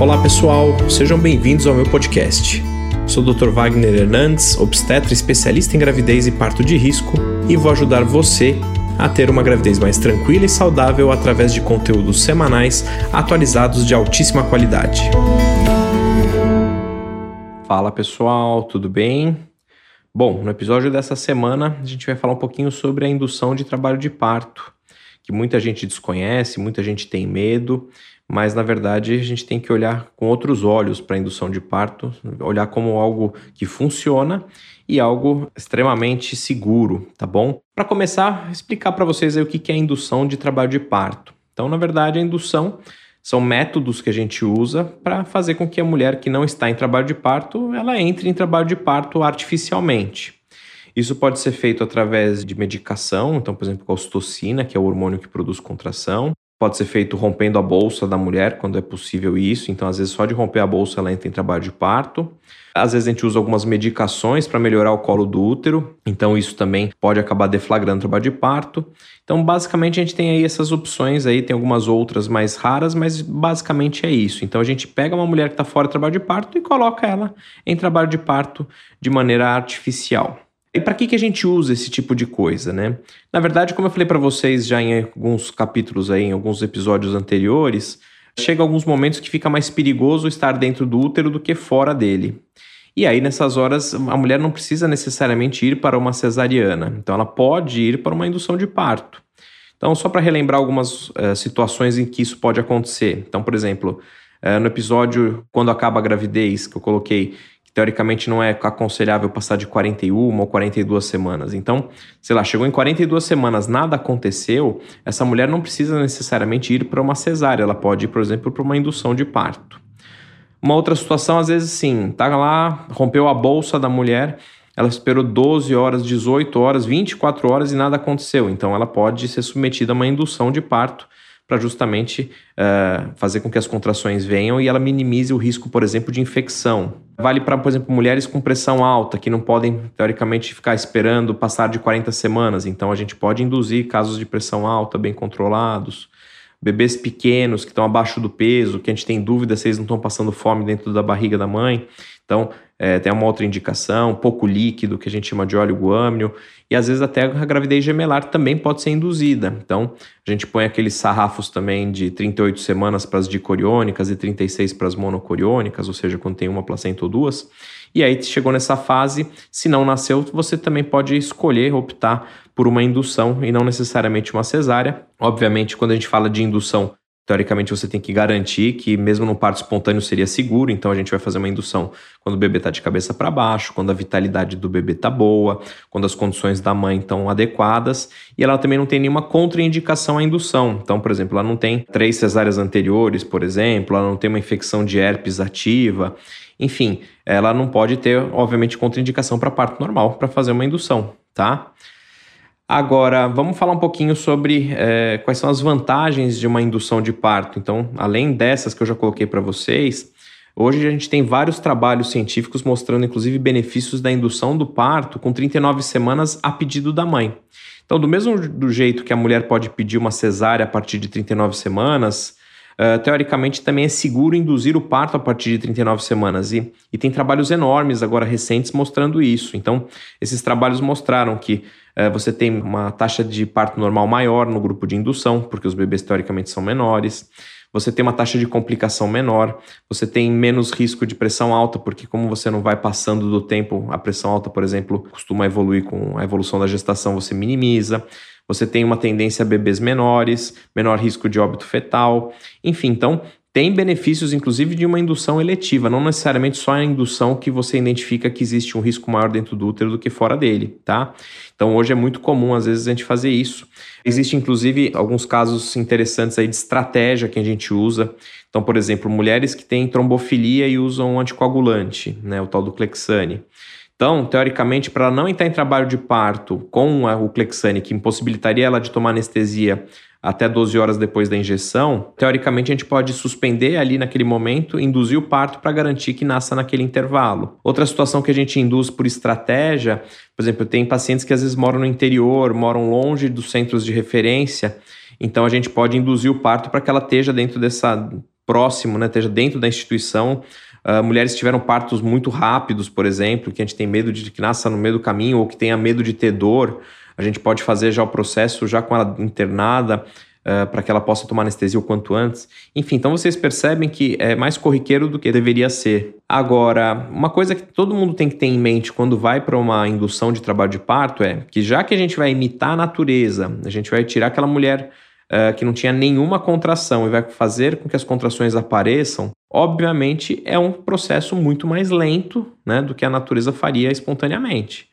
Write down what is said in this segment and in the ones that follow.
Olá pessoal, sejam bem-vindos ao meu podcast. Sou o Dr. Wagner Hernandes, obstetra especialista em gravidez e parto de risco, e vou ajudar você a ter uma gravidez mais tranquila e saudável através de conteúdos semanais atualizados de altíssima qualidade. Fala pessoal, tudo bem? Bom, no episódio dessa semana a gente vai falar um pouquinho sobre a indução de trabalho de parto, que muita gente desconhece, muita gente tem medo mas na verdade a gente tem que olhar com outros olhos para a indução de parto, olhar como algo que funciona e algo extremamente seguro, tá bom? Para começar, explicar para vocês o que é indução de trabalho de parto. Então, na verdade, a indução são métodos que a gente usa para fazer com que a mulher que não está em trabalho de parto, ela entre em trabalho de parto artificialmente. Isso pode ser feito através de medicação, então, por exemplo, com a que é o hormônio que produz contração, Pode ser feito rompendo a bolsa da mulher, quando é possível isso. Então, às vezes, só de romper a bolsa ela entra em trabalho de parto. Às vezes, a gente usa algumas medicações para melhorar o colo do útero. Então, isso também pode acabar deflagrando o trabalho de parto. Então, basicamente, a gente tem aí essas opções aí. Tem algumas outras mais raras, mas basicamente é isso. Então, a gente pega uma mulher que está fora do trabalho de parto e coloca ela em trabalho de parto de maneira artificial. E para que, que a gente usa esse tipo de coisa, né? Na verdade, como eu falei para vocês já em alguns capítulos aí, em alguns episódios anteriores, chega alguns momentos que fica mais perigoso estar dentro do útero do que fora dele. E aí, nessas horas, a mulher não precisa necessariamente ir para uma cesariana. Então, ela pode ir para uma indução de parto. Então, só para relembrar algumas uh, situações em que isso pode acontecer. Então, por exemplo, uh, no episódio Quando Acaba a Gravidez, que eu coloquei teoricamente não é aconselhável passar de 41 ou 42 semanas. Então, sei lá, chegou em 42 semanas, nada aconteceu, essa mulher não precisa necessariamente ir para uma cesárea, ela pode ir, por exemplo, para uma indução de parto. Uma outra situação, às vezes, sim, tá lá, rompeu a bolsa da mulher, ela esperou 12 horas, 18 horas, 24 horas e nada aconteceu. Então, ela pode ser submetida a uma indução de parto para justamente uh, fazer com que as contrações venham e ela minimize o risco, por exemplo, de infecção. Vale para, por exemplo, mulheres com pressão alta, que não podem, teoricamente, ficar esperando passar de 40 semanas. Então, a gente pode induzir casos de pressão alta bem controlados. Bebês pequenos que estão abaixo do peso, que a gente tem dúvida se eles não estão passando fome dentro da barriga da mãe. Então, é, tem uma outra indicação, pouco líquido, que a gente chama de óleo guâmio, e às vezes até a gravidez gemelar também pode ser induzida. Então, a gente põe aqueles sarrafos também de 38 semanas para as dicoriônicas e 36 para as monocoriônicas, ou seja, quando tem uma placenta ou duas. E aí chegou nessa fase, se não nasceu, você também pode escolher, optar por uma indução e não necessariamente uma cesárea. Obviamente, quando a gente fala de indução, Teoricamente, você tem que garantir que, mesmo no parto espontâneo, seria seguro. Então, a gente vai fazer uma indução quando o bebê está de cabeça para baixo, quando a vitalidade do bebê está boa, quando as condições da mãe estão adequadas. E ela também não tem nenhuma contraindicação à indução. Então, por exemplo, ela não tem três cesáreas anteriores, por exemplo, ela não tem uma infecção de herpes ativa. Enfim, ela não pode ter, obviamente, contraindicação para parto normal para fazer uma indução, tá? Agora, vamos falar um pouquinho sobre é, quais são as vantagens de uma indução de parto. Então, além dessas que eu já coloquei para vocês, hoje a gente tem vários trabalhos científicos mostrando, inclusive, benefícios da indução do parto com 39 semanas a pedido da mãe. Então, do mesmo do jeito que a mulher pode pedir uma cesárea a partir de 39 semanas, Uh, teoricamente também é seguro induzir o parto a partir de 39 semanas. E, e tem trabalhos enormes agora recentes mostrando isso. Então, esses trabalhos mostraram que você tem uma taxa de parto normal maior no grupo de indução, porque os bebês teoricamente são menores. Você tem uma taxa de complicação menor, você tem menos risco de pressão alta, porque como você não vai passando do tempo, a pressão alta, por exemplo, costuma evoluir com a evolução da gestação, você minimiza. Você tem uma tendência a bebês menores, menor risco de óbito fetal, enfim, então tem benefícios, inclusive, de uma indução eletiva, não necessariamente só a indução que você identifica que existe um risco maior dentro do útero do que fora dele, tá? Então, hoje é muito comum, às vezes, a gente fazer isso. Existe, inclusive, alguns casos interessantes aí de estratégia que a gente usa. Então, por exemplo, mulheres que têm trombofilia e usam anticoagulante, né, o tal do Clexane. Então, teoricamente, para ela não entrar em trabalho de parto com o Clexane, que impossibilitaria ela de tomar anestesia até 12 horas depois da injeção, teoricamente a gente pode suspender ali naquele momento, induzir o parto para garantir que nasça naquele intervalo. Outra situação que a gente induz por estratégia, por exemplo, tem pacientes que às vezes moram no interior, moram longe dos centros de referência, então a gente pode induzir o parto para que ela esteja dentro dessa próximo, né, esteja dentro da instituição. Uh, mulheres que tiveram partos muito rápidos, por exemplo, que a gente tem medo de que nasça no meio do caminho ou que tenha medo de ter dor, a gente pode fazer já o processo já com ela internada, uh, para que ela possa tomar anestesia o quanto antes. Enfim, então vocês percebem que é mais corriqueiro do que deveria ser. Agora, uma coisa que todo mundo tem que ter em mente quando vai para uma indução de trabalho de parto é que já que a gente vai imitar a natureza, a gente vai tirar aquela mulher uh, que não tinha nenhuma contração e vai fazer com que as contrações apareçam, obviamente é um processo muito mais lento né, do que a natureza faria espontaneamente.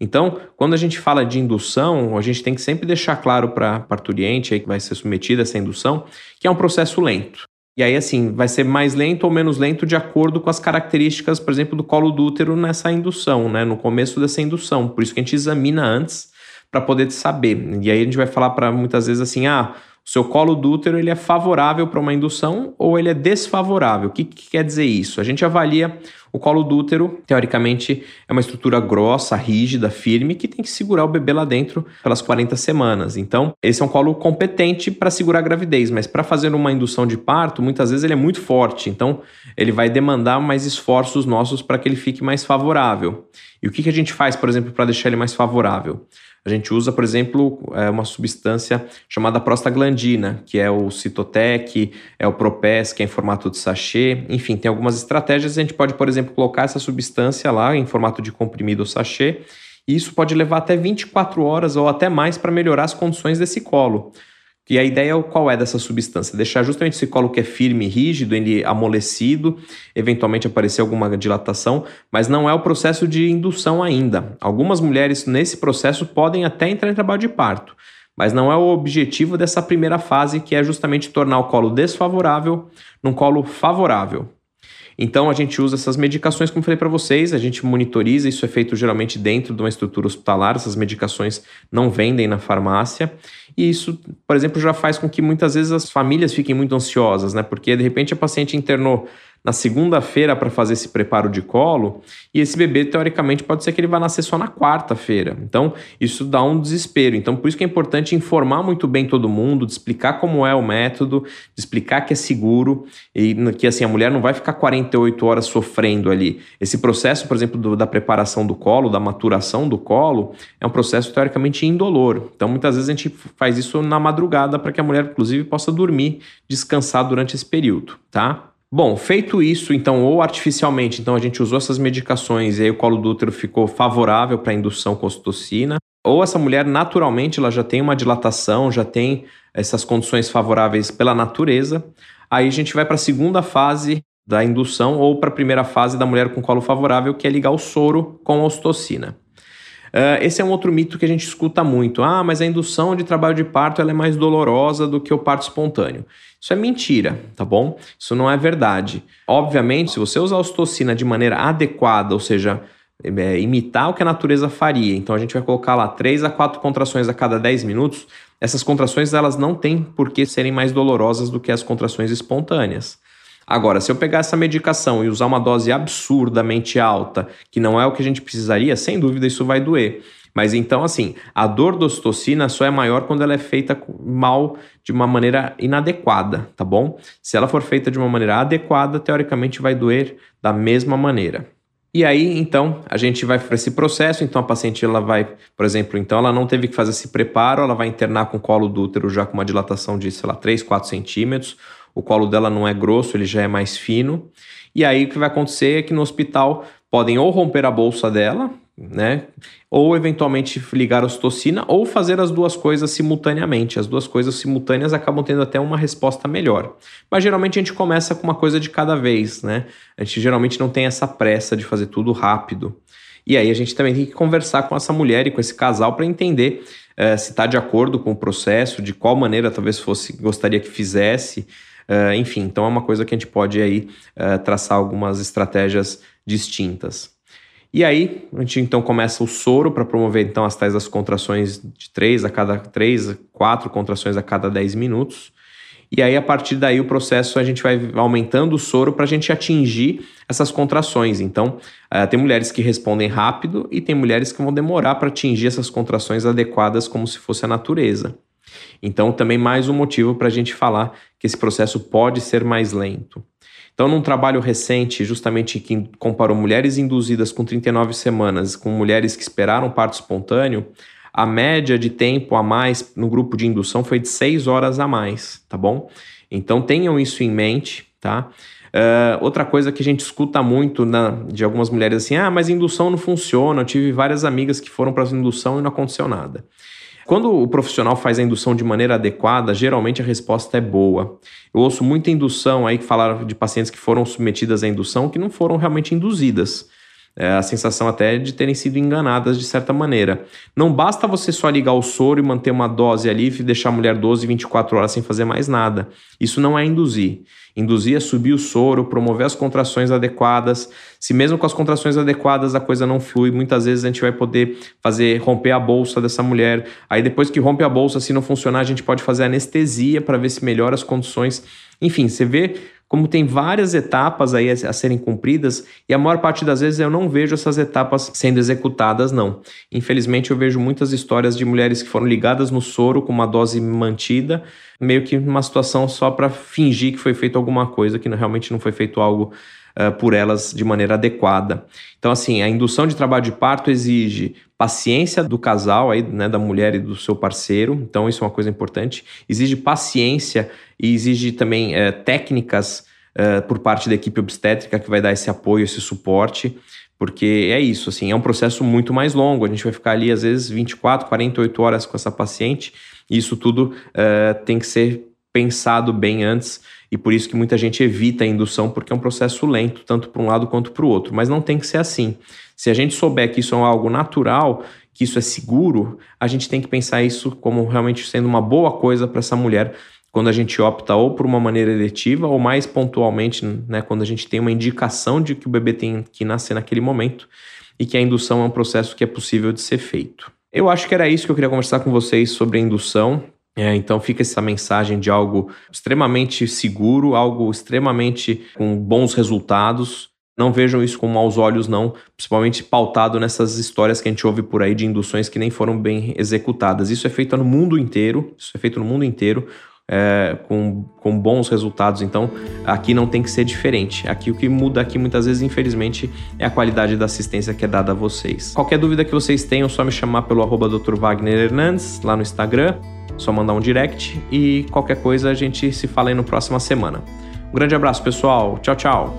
Então, quando a gente fala de indução, a gente tem que sempre deixar claro para a parturiente aí que vai ser submetida a essa indução que é um processo lento. E aí, assim, vai ser mais lento ou menos lento de acordo com as características, por exemplo, do colo do útero nessa indução, né? No começo dessa indução. Por isso que a gente examina antes para poder saber. E aí a gente vai falar para muitas vezes assim: ah, o seu colo do útero ele é favorável para uma indução ou ele é desfavorável. O que, que, quer dizer isso? A gente avalia o colo do útero, teoricamente, é uma estrutura grossa, rígida, firme, que tem que segurar o bebê lá dentro pelas 40 semanas. Então, esse é um colo competente para segurar a gravidez, mas para fazer uma indução de parto, muitas vezes ele é muito forte. Então, ele vai demandar mais esforços nossos para que ele fique mais favorável. E o que, que a gente faz, por exemplo, para deixar ele mais favorável? A gente usa, por exemplo, é, uma substância chamada prostaglandina, que é o Citotec, é o Propes, que é em formato de sachê. Enfim, tem algumas estratégias. A gente pode, por exemplo, colocar essa substância lá em formato de comprimido ou sachê. E isso pode levar até 24 horas ou até mais para melhorar as condições desse colo. E a ideia qual é dessa substância? Deixar justamente esse colo que é firme rígido, ele amolecido, eventualmente aparecer alguma dilatação, mas não é o processo de indução ainda. Algumas mulheres nesse processo podem até entrar em trabalho de parto, mas não é o objetivo dessa primeira fase, que é justamente tornar o colo desfavorável num colo favorável. Então a gente usa essas medicações, como falei para vocês, a gente monitoriza, isso é feito geralmente dentro de uma estrutura hospitalar, essas medicações não vendem na farmácia. E isso, por exemplo, já faz com que muitas vezes as famílias fiquem muito ansiosas, né? Porque de repente a paciente internou na segunda-feira para fazer esse preparo de colo, e esse bebê, teoricamente, pode ser que ele vá nascer só na quarta-feira. Então, isso dá um desespero. Então, por isso que é importante informar muito bem todo mundo, de explicar como é o método, de explicar que é seguro e que assim a mulher não vai ficar 48 horas sofrendo ali. Esse processo, por exemplo, do, da preparação do colo, da maturação do colo, é um processo teoricamente indolor. Então, muitas vezes a gente faz isso na madrugada para que a mulher, inclusive, possa dormir, descansar durante esse período, tá? Bom, feito isso, então, ou artificialmente, então a gente usou essas medicações e aí o colo do útero ficou favorável para a indução com ocitocina, ou essa mulher naturalmente ela já tem uma dilatação, já tem essas condições favoráveis pela natureza, aí a gente vai para a segunda fase da indução ou para a primeira fase da mulher com colo favorável, que é ligar o soro com a ocitocina. Uh, esse é um outro mito que a gente escuta muito. Ah, mas a indução de trabalho de parto é mais dolorosa do que o parto espontâneo. Isso é mentira, tá bom? Isso não é verdade. Obviamente, se você usar a ocitocina de maneira adequada, ou seja, é, imitar o que a natureza faria, então a gente vai colocar lá 3 a 4 contrações a cada 10 minutos, essas contrações elas não têm por que serem mais dolorosas do que as contrações espontâneas. Agora, se eu pegar essa medicação e usar uma dose absurdamente alta, que não é o que a gente precisaria, sem dúvida isso vai doer. Mas então, assim, a dor da ocitocina só é maior quando ela é feita mal de uma maneira inadequada, tá bom? Se ela for feita de uma maneira adequada, teoricamente vai doer da mesma maneira. E aí, então, a gente vai para esse processo. Então, a paciente, ela vai, por exemplo, então, ela não teve que fazer esse preparo, ela vai internar com colo do útero já com uma dilatação de, sei lá, 3, 4 centímetros. O colo dela não é grosso, ele já é mais fino. E aí, o que vai acontecer é que no hospital podem ou romper a bolsa dela, né? Ou eventualmente ligar a ocitocina ou fazer as duas coisas simultaneamente. As duas coisas simultâneas acabam tendo até uma resposta melhor. Mas geralmente a gente começa com uma coisa de cada vez, né? A gente geralmente não tem essa pressa de fazer tudo rápido. E aí a gente também tem que conversar com essa mulher e com esse casal para entender uh, se está de acordo com o processo, de qual maneira talvez fosse gostaria que fizesse. Uh, enfim, então é uma coisa que a gente pode aí uh, traçar algumas estratégias distintas. E aí, a gente então começa o soro para promover então as tais das contrações de 3 a cada 3, 4 contrações a cada 10 minutos. E aí, a partir daí, o processo a gente vai aumentando o soro para a gente atingir essas contrações. Então, uh, tem mulheres que respondem rápido e tem mulheres que vão demorar para atingir essas contrações adequadas, como se fosse a natureza. Então, também mais um motivo para a gente falar que esse processo pode ser mais lento. Então, num trabalho recente, justamente que comparou mulheres induzidas com 39 semanas com mulheres que esperaram parto espontâneo, a média de tempo a mais no grupo de indução foi de 6 horas a mais, tá bom? Então, tenham isso em mente, tá? Uh, outra coisa que a gente escuta muito na, de algumas mulheres assim: ah, mas indução não funciona. Eu tive várias amigas que foram para indução e não aconteceu nada. Quando o profissional faz a indução de maneira adequada, geralmente a resposta é boa. Eu ouço muita indução aí que falaram de pacientes que foram submetidas à indução que não foram realmente induzidas. É, a sensação até de terem sido enganadas de certa maneira. Não basta você só ligar o soro e manter uma dose ali e deixar a mulher 12, 24 horas sem fazer mais nada. Isso não é induzir. Induzir é subir o soro, promover as contrações adequadas. Se mesmo com as contrações adequadas a coisa não flui, muitas vezes a gente vai poder fazer romper a bolsa dessa mulher. Aí depois que rompe a bolsa, se não funcionar, a gente pode fazer anestesia para ver se melhora as condições. Enfim, você vê como tem várias etapas aí a, serem cumpridas e a maior parte das vezes eu não vejo essas etapas sendo executadas não. Infelizmente eu vejo muitas histórias de mulheres que foram ligadas no soro com uma dose mantida, meio que numa situação só para fingir que foi feito alguma coisa que realmente não foi feito algo uh, por elas de maneira adequada. Então assim, a indução de trabalho de parto exige paciência do casal aí, né, da mulher e do seu parceiro. Então isso é uma coisa importante. Exige paciência e exige também é, técnicas é, por parte da equipe obstétrica que vai dar esse apoio, esse suporte, porque é isso, assim, é um processo muito mais longo. A gente vai ficar ali, às vezes, 24, 48 horas com essa paciente, e isso tudo tem que ser pensado bem antes, e por isso que muita gente evita a indução, porque é um processo lento, tanto para um lado quanto para o outro. Mas não tem que ser assim. Se a gente souber que isso é algo natural, que isso é seguro, a gente tem que pensar isso como realmente sendo uma boa coisa para essa mulher quando a gente opta ou por uma maneira eletiva ou mais pontualmente, né, quando a gente tem uma indicação de que o bebê tem que nascer naquele momento e que a indução é um processo que é possível de ser feito. Eu acho que era isso que eu queria conversar com vocês sobre a indução. É, então fica essa mensagem de algo extremamente seguro, algo extremamente com bons resultados. Não vejam isso com maus olhos, não, principalmente pautado nessas histórias que a gente ouve por aí de induções que nem foram bem executadas. Isso é feito no mundo inteiro, isso é feito no mundo inteiro é, com, com bons resultados. Então, aqui não tem que ser diferente. Aqui o que muda aqui muitas vezes, infelizmente, é a qualidade da assistência que é dada a vocês. Qualquer dúvida que vocês tenham, só me chamar pelo arroba Dr. Wagner Hernandes lá no Instagram. Só mandar um direct e qualquer coisa a gente se fala aí no próxima semana. Um grande abraço, pessoal. Tchau, tchau.